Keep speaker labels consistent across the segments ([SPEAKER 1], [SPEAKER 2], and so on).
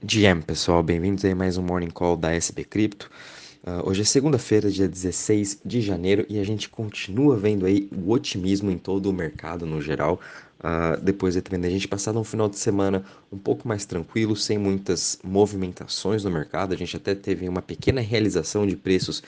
[SPEAKER 1] GM, pessoal, bem-vindos a mais um Morning Call da SB Cripto. Uh, hoje é segunda-feira, dia 16 de janeiro, e a gente continua vendo aí o otimismo em todo o mercado no geral. Uh, depois de também a gente passar um final de semana um pouco mais tranquilo, sem muitas movimentações no mercado. A gente até teve uma pequena realização de preços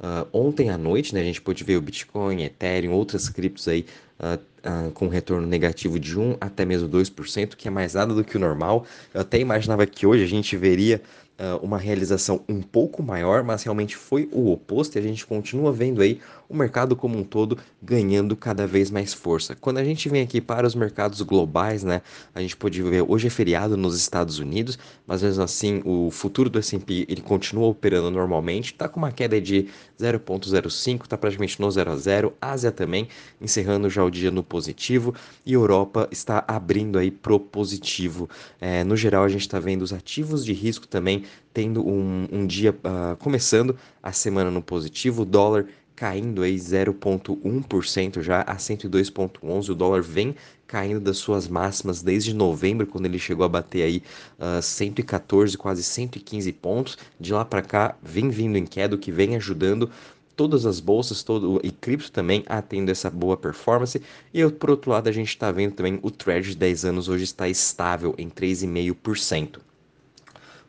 [SPEAKER 1] uh, ontem à noite, né? A gente pôde ver o Bitcoin, Ethereum, outras criptos aí uh, com retorno negativo de 1 até mesmo 2%, que é mais nada do que o normal. Eu até imaginava que hoje a gente veria uh, uma realização um pouco maior, mas realmente foi o oposto e a gente continua vendo aí o mercado como um todo ganhando cada vez mais força. Quando a gente vem aqui para os mercados globais, né, a gente pode ver hoje é feriado nos Estados Unidos, mas mesmo assim o futuro do S&P ele continua operando normalmente, está com uma queda de 0.05, está praticamente no 0 a 0. Ásia também encerrando já o dia no positivo e Europa está abrindo aí pro positivo. É, no geral a gente está vendo os ativos de risco também tendo um, um dia uh, começando a semana no positivo, o dólar caindo aí 0,1% já a 102,11. O dólar vem caindo das suas máximas desde novembro, quando ele chegou a bater aí uh, ah, 114, quase 115 pontos. De lá para cá, vem vindo em queda, o que vem ajudando todas as bolsas todo, e cripto também a tendo essa boa performance. E por outro lado, a gente está vendo também o trade de 10 anos hoje está estável em 3,5%.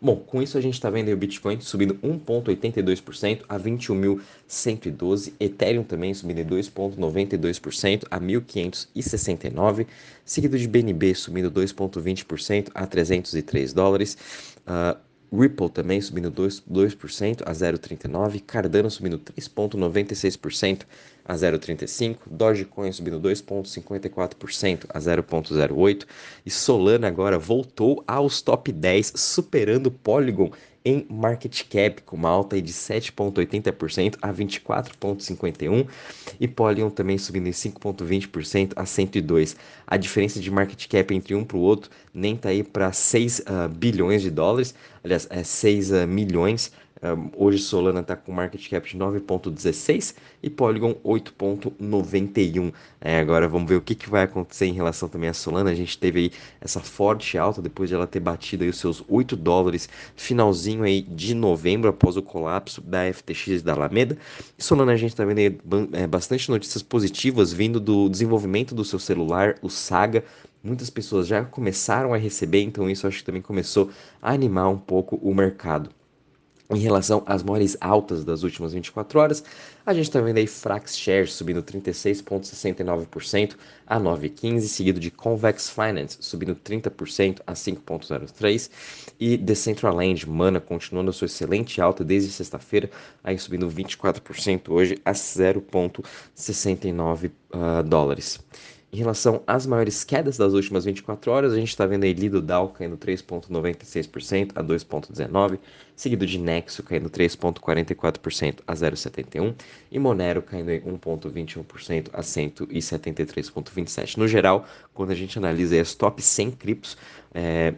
[SPEAKER 1] Bom, com isso a gente está vendo o Bitcoin subindo 1,82% a 21.112, Ethereum também subindo 2,92% a 1.569, seguido de BNB subindo 2,20% a 303 dólares. Uh, Ripple também subindo 2%, 2% a 0,39%, Cardano subindo 3,96% a 0,35%, Dogecoin subindo 2,54% a 0,08% e Solana agora voltou aos top 10, superando Polygon em market cap, com uma alta de 7,80% a 24,51% e Polygon também subindo em 5,20% a 102. A diferença de market cap entre um para o outro nem está aí para 6 uh, bilhões de dólares, aliás, é 6 uh, milhões hoje Solana está com market cap de 9.16 e Polygon 8.91. É, agora vamos ver o que, que vai acontecer em relação também a Solana. A gente teve aí essa forte alta depois de ela ter batido aí os seus 8 dólares finalzinho aí de novembro após o colapso da FTX da Alameda. E Solana a gente está vendo aí é, bastante notícias positivas vindo do desenvolvimento do seu celular, o Saga. Muitas pessoas já começaram a receber, então isso acho que também começou a animar um pouco o mercado. Em relação às maiores altas das últimas 24 horas, a gente está vendo aí Frax Shares subindo 36,69% a 9,15, seguido de Convex Finance subindo 30% a 5,03 e Decentraland Mana continuando a sua excelente alta desde sexta-feira, aí subindo 24% hoje a 0,69 uh, ah, dólares. Em relação às maiores quedas das últimas 24 horas, a gente está vendo aí Lido Dow caindo 3,96% a 2,19%, seguido de Nexo caindo 3,44% a 0,71% e Monero caindo em 1,21% a 173,27%. No geral, quando a gente analisa as top 100 criptos, é,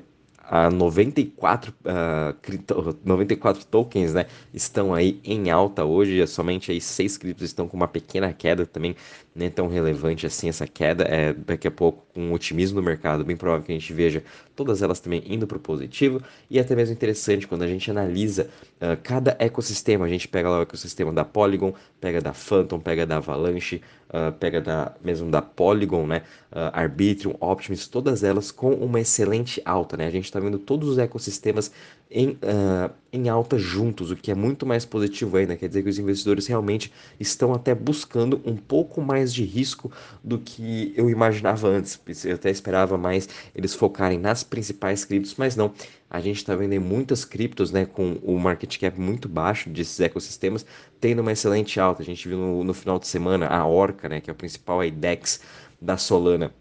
[SPEAKER 1] a 94, uh, 94 tokens né, estão aí em alta hoje, somente aí seis criptos estão com uma pequena queda também, nem tão relevante assim essa queda, é, daqui a pouco com otimismo no mercado, bem provável que a gente veja todas elas também indo para o positivo, e até mesmo interessante quando a gente analisa uh, cada ecossistema, a gente pega lá o ecossistema da Polygon, pega da Phantom, pega da Avalanche, uh, pega da, mesmo da Polygon, né, uh, Arbitrum, Optimus, todas elas com uma excelente alta, né, a gente está vendo todos os ecossistemas em, uh, em alta juntos, o que é muito mais positivo ainda. Quer dizer que os investidores realmente estão até buscando um pouco mais de risco do que eu imaginava antes. Eu até esperava mais eles focarem nas principais criptos, mas não. A gente está vendo muitas criptos né, com o market cap muito baixo desses ecossistemas, tendo uma excelente alta. A gente viu no, no final de semana a Orca, né, que é o principal IDEX da Solana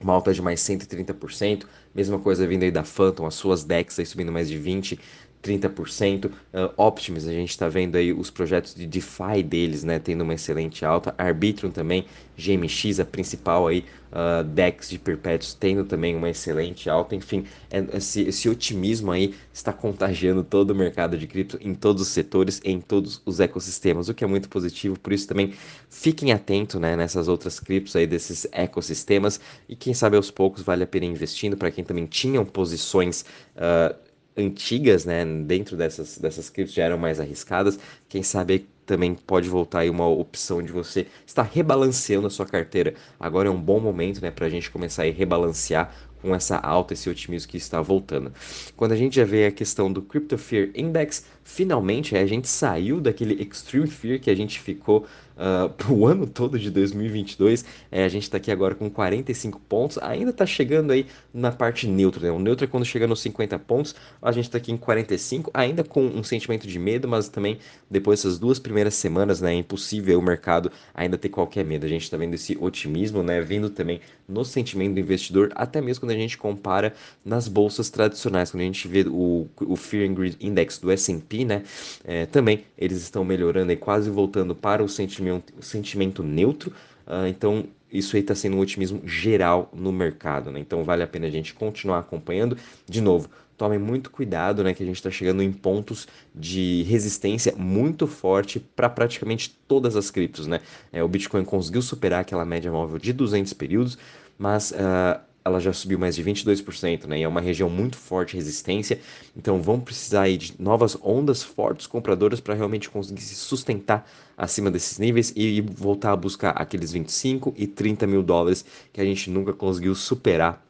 [SPEAKER 1] uma alta de mais 130%, mesma coisa vindo aí da Phantom, as suas DEX aí subindo mais de 20%, 30%. Uh, Optimus, a gente está vendo aí os projetos de DeFi deles, né, tendo uma excelente alta. Arbitrum também, GMX, a principal aí, uh, DEX de perpétuos, tendo também uma excelente alta. Enfim, é, esse, esse, otimismo aí está contagiando todo o mercado de cripto em todos os setores, em todos os ecossistemas, o que é muito positivo. Por isso também fiquem atentos, né, nessas outras criptos aí desses ecossistemas e quem sabe aos poucos vale a pena investindo para quem também tinham posições uh, antigas, né, dentro dessas, dessas criptos já eram mais arriscadas. Quem sabe também pode voltar aí uma opção de você estar rebalanceando a sua carteira. Agora é um bom momento, né, para a gente começar a rebalancear com essa alta, esse otimismo que está voltando. Quando a gente já vê a questão do Crypto Fear Index, finalmente a gente saiu daquele Extreme Fear que a gente ficou uh, o ano todo de 2022. É, a gente está aqui agora com 45 pontos, ainda está chegando aí na parte neutra. Né? O neutro é quando chega nos 50 pontos, a gente está aqui em 45, ainda com um sentimento de medo, mas também depois dessas duas primeiras semanas, né, é impossível o mercado ainda ter qualquer medo. A gente está vendo esse otimismo, né, vindo também no sentimento do investidor, até mesmo quando a gente compara nas bolsas tradicionais, quando a gente vê o, o Fear and Greed Index do S&P, né, é, também eles estão melhorando e quase voltando para o sentimento sentimento, sentimento neutro. Uh, então, isso aí está sendo um otimismo geral no mercado, né? Então, vale a pena a gente continuar acompanhando. De novo, tomem muito cuidado, né? Que a gente está chegando em pontos de resistência muito forte para praticamente todas as criptos, né? É, o Bitcoin conseguiu superar aquela média móvel de 200 períodos, mas uh, ela já subiu mais de 22%, né? E é uma região muito forte de resistência. Então vão precisar aí de novas ondas fortes compradoras para realmente conseguir se sustentar acima desses níveis e voltar a buscar aqueles 25 e 30 mil dólares que a gente nunca conseguiu superar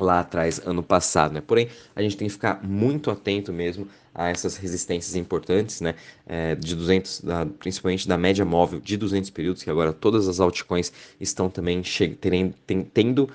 [SPEAKER 1] lá atrás, ano passado, né? Porém, a gente tem que ficar muito atento mesmo a essas resistências importantes, né? É, de 200, da, principalmente da média móvel de 200 períodos, que agora todas as altcoins estão também terem, tendo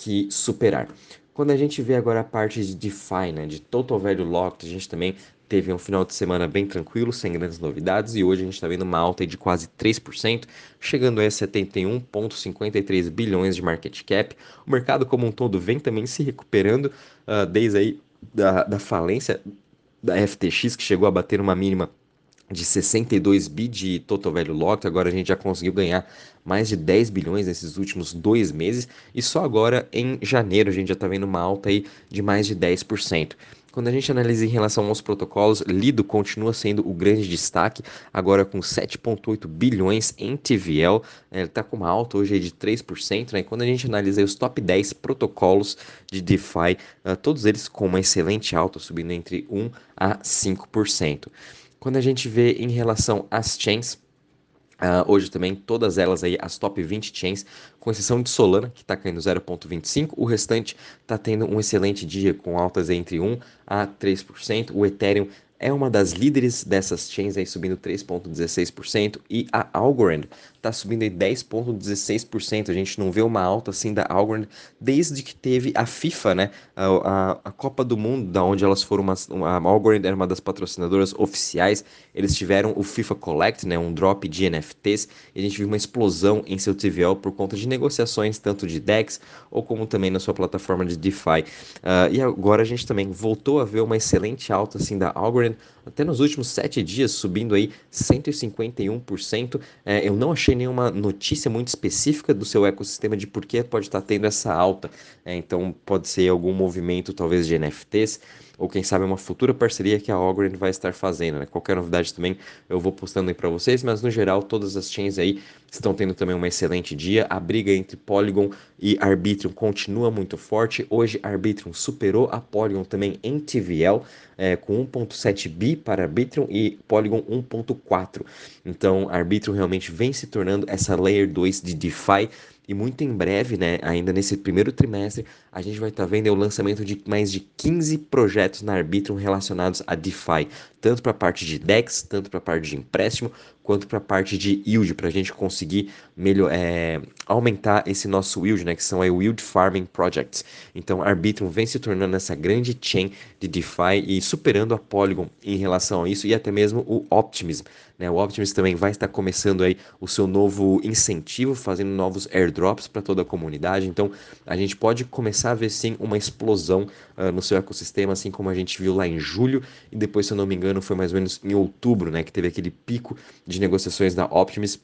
[SPEAKER 1] que superar. Quando a gente vê agora a parte de DeFi, né, de Total Value Locked, a gente também teve um final de semana bem tranquilo, sem grandes novidades, e hoje a gente está vendo uma alta de quase 3%, chegando a 71,53 bilhões de market cap. O mercado como um todo vem também se recuperando uh, desde aí da, da falência da FTX, que chegou a bater uma mínima de 62 bi de total value locked, agora a gente já conseguiu ganhar mais de 10 bilhões nesses últimos dois meses, e só agora em janeiro a gente já está vendo uma alta aí de mais de 10%. Quando a gente analisa em relação aos protocolos, Lido continua sendo o grande destaque, agora com 7,8 bilhões em TVL, ele está com uma alta hoje de 3%, né? Quando a gente analisa os top 10 protocolos de DeFi, uh, todos eles com uma excelente alta, subindo entre 1 a 5%. Quando a gente vê em relação às chains, Uh, hoje também, todas elas aí, as top 20 chains, com exceção de Solana, que está caindo 0,25%, o restante está tendo um excelente dia, com altas entre 1% a 3%. O Ethereum é uma das líderes dessas chains aí subindo 3.16% e a Algorand está subindo aí 10.16%. A gente não vê uma alta assim da Algorand desde que teve a FIFA, né? A, a, a Copa do Mundo, da onde elas foram uma, a Algorand era uma das patrocinadoras oficiais. Eles tiveram o FIFA Collect, né, um drop de NFTs, e a gente viu uma explosão em seu TVL por conta de negociações tanto de DEX ou como também na sua plataforma de DeFi. Uh, e agora a gente também voltou a ver uma excelente alta assim da Algorand até nos últimos sete dias, subindo aí 151%. É, eu não achei nenhuma notícia muito específica do seu ecossistema de por que pode estar tendo essa alta. É, então, pode ser algum movimento, talvez, de NFTs ou quem sabe uma futura parceria que a Algorand vai estar fazendo, né? Qualquer novidade também eu vou postando aí para vocês, mas no geral todas as chains aí estão tendo também um excelente dia. A briga entre Polygon e Arbitrum continua muito forte. Hoje Arbitrum superou a Polygon também em TVL, é, com 1.7 bi para Arbitrum e Polygon 1.4. Então Arbitrum realmente vem se tornando essa layer 2 de DeFi e muito em breve, né, ainda nesse primeiro trimestre, a gente vai estar tá vendo o lançamento de mais de 15 projetos na Arbitrum relacionados a DeFi, tanto para a parte de DEX, tanto para a parte de empréstimo, quanto para a parte de yield, para a gente conseguir melhor, é, aumentar esse nosso yield, né, que são aí Yield Farming Projects. Então, a Arbitrum vem se tornando essa grande chain de DeFi e superando a Polygon em relação a isso e até mesmo o Optimism. Né? O Optimism também vai estar começando aí o seu novo incentivo, fazendo novos airdrops para toda a comunidade. Então, a gente pode começar a ver sim uma explosão uh, no seu ecossistema, assim como a gente viu lá em julho e depois, se eu não me engano, foi mais ou menos em outubro, né, que teve aquele pico de negociações da Optimus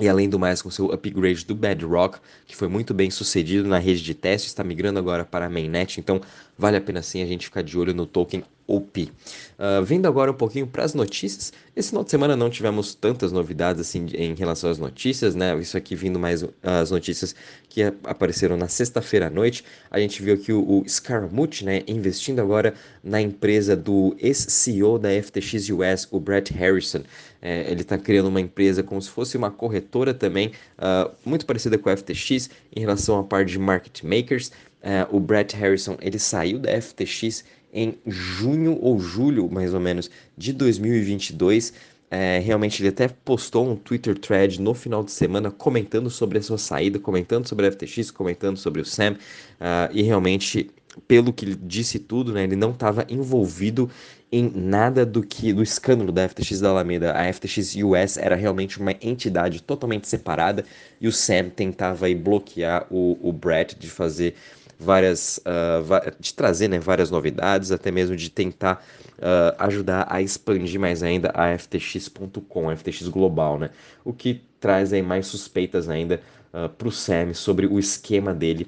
[SPEAKER 1] e além do mais, com seu upgrade do Bedrock, que foi muito bem sucedido na rede de teste, está migrando agora para a mainnet. Então, vale a pena sim a gente ficar de olho no token OP. Uh, ah, vindo agora um pouquinho para as notícias, esse final de semana não tivemos tantas novidades assim em relação às notícias, né? Isso aqui vindo mais as notícias que apareceram na sexta-feira à noite. A gente viu aqui o, o Scaramucci, né, investindo agora na empresa do ex-CEO da FTX US, o Brett Harrison. É, ele está criando uma empresa como se fosse uma corretora também, uh, muito parecida com a FTX em relação à parte de market makers. Uh, o Brett Harrison ele saiu da FTX em junho ou julho, mais ou menos, de 2022. É, realmente ele até postou um Twitter thread no final de semana comentando sobre a sua saída, comentando sobre a FTX, comentando sobre o Sam, uh, e realmente, pelo que ele disse tudo, né, ele não estava envolvido em nada do que do escândalo da FTX da Alameda. A FTX US era realmente uma entidade totalmente separada e o Sam tentava aí, bloquear o, o Brett de fazer várias uh, de trazer né, várias novidades, até mesmo de tentar uh, ajudar a expandir mais ainda a FTX.com, a FTX Global, né? O que traz aí mais suspeitas ainda uh, para o Sam sobre o esquema dele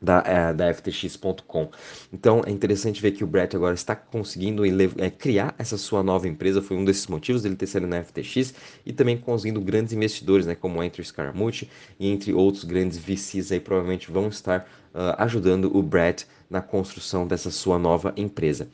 [SPEAKER 1] da, é, da FTX.com. Então é interessante ver que o Brett agora está conseguindo é, criar essa sua nova empresa, foi um desses motivos dele ter saído na FTX e também conseguindo grandes investidores, né, como Andrew Scaramucci e entre outros grandes VCs aí provavelmente vão estar uh, ajudando o Brett na construção dessa sua nova empresa.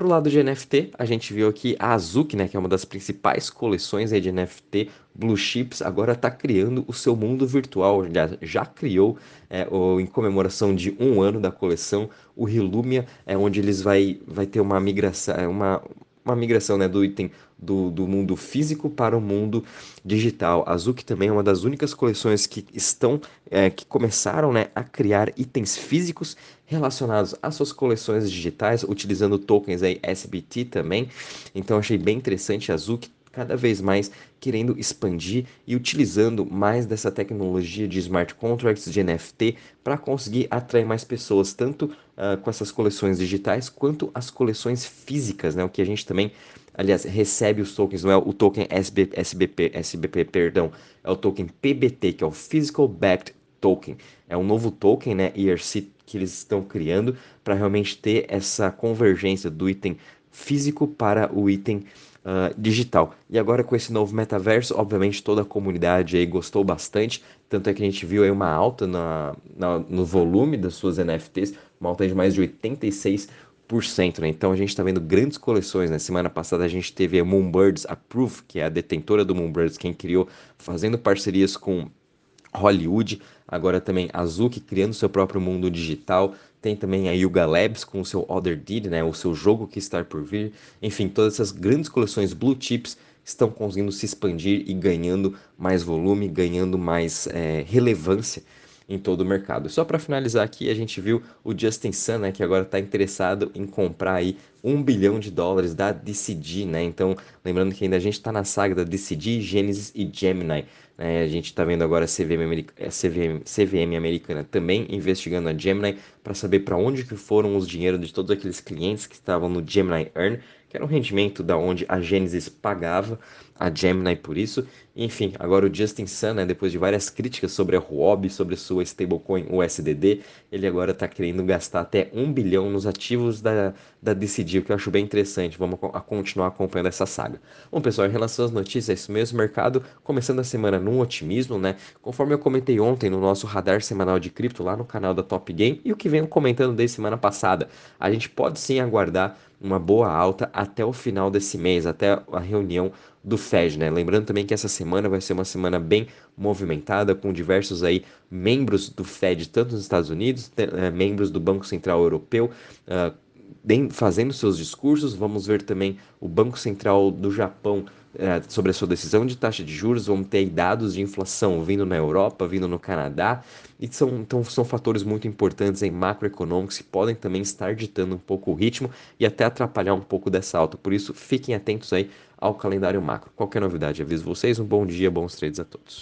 [SPEAKER 1] Pro lado de NFT, a gente viu aqui a Azuki, né, que é uma das principais coleções de NFT, Blue Chips, agora está criando o seu mundo virtual, já, já criou é, o, em comemoração de um ano da coleção, o Rilumia, é onde eles vai, vai ter uma migração, é, uma, uma migração né, do item do, do mundo físico para o mundo digital. A Zuki também é uma das únicas coleções que estão, é, que começaram né, a criar itens físicos relacionados às suas coleções digitais, utilizando tokens aí SBT também. Então achei bem interessante a Zuki cada vez mais querendo expandir e utilizando mais dessa tecnologia de smart contracts, de NFT, para conseguir atrair mais pessoas, tanto uh, com essas coleções digitais quanto as coleções físicas, né? O que a gente também, aliás, recebe os tokens, não é o token SB, SBP, SBP, perdão, é o token PBT, que é o Physical Backed Token. É um novo token, né, ERC, que eles estão criando para realmente ter essa convergência do item físico para o item uh, digital. E agora com esse novo metaverso, obviamente toda a comunidade aí gostou bastante, tanto é que a gente viu aí uma alta na, na no volume das suas NFTs, uma alta de mais de 86%. Né? Então a gente está vendo grandes coleções. Né? Semana passada a gente teve a Moonbirds Approve, que é a detentora do Moonbirds, quem criou, fazendo parcerias com Hollywood, agora também Azuki criando seu próprio mundo digital, tem também a Yuga Labs com o seu Other Deed, né, o seu jogo que está por vir. Enfim, todas essas grandes coleções blue chips estão conseguindo se expandir e ganhando mais volume, ganhando mais é, relevância em todo o mercado. Só para finalizar aqui, a gente viu o Justin Sun, né, que agora está interessado em comprar aí um bilhão de dólares da DCG, né? Então, lembrando que ainda a gente está na saga da DCG, Genesis e Gemini. Né? A gente está vendo agora a CVM, America, CVM, CVM americana também investigando a Gemini para saber para onde que foram os dinheiros de todos aqueles clientes que estavam no Gemini Earn que era um rendimento da onde a Genesis pagava a Gemini por isso. Enfim, agora o Justin Sun, né, depois de várias críticas sobre a Huobi, sobre sua stablecoin USDD, ele agora está querendo gastar até um bilhão nos ativos da, da Decidir, que eu acho bem interessante. Vamos a continuar acompanhando essa saga. Bom, pessoal, em relação às notícias, é isso mesmo, mercado começando a semana num otimismo, né? Conforme eu comentei ontem no nosso radar semanal de cripto lá no canal da Top Game e o que venho comentando desde semana passada, a gente pode sim aguardar uma boa alta até o final desse mês, até a reunião do Fed, né? Lembrando também que essa semana vai ser uma semana bem movimentada, com diversos aí membros do Fed, tanto nos Estados Unidos, é, membros do Banco Central Europeu, bem, fazendo seus discursos. Vamos ver também o Banco Central do Japão é, sobre a sua decisão de taxa de juros, vamos ter dados de inflação vindo na Europa, vindo no Canadá, e são, então, são fatores muito importantes em macroeconômicos que podem também estar ditando um pouco o ritmo e até atrapalhar um pouco dessa alta. Por isso, fiquem atentos aí ao calendário macro. Qualquer novidade, aviso vocês. Um bom dia, bons trades a todos.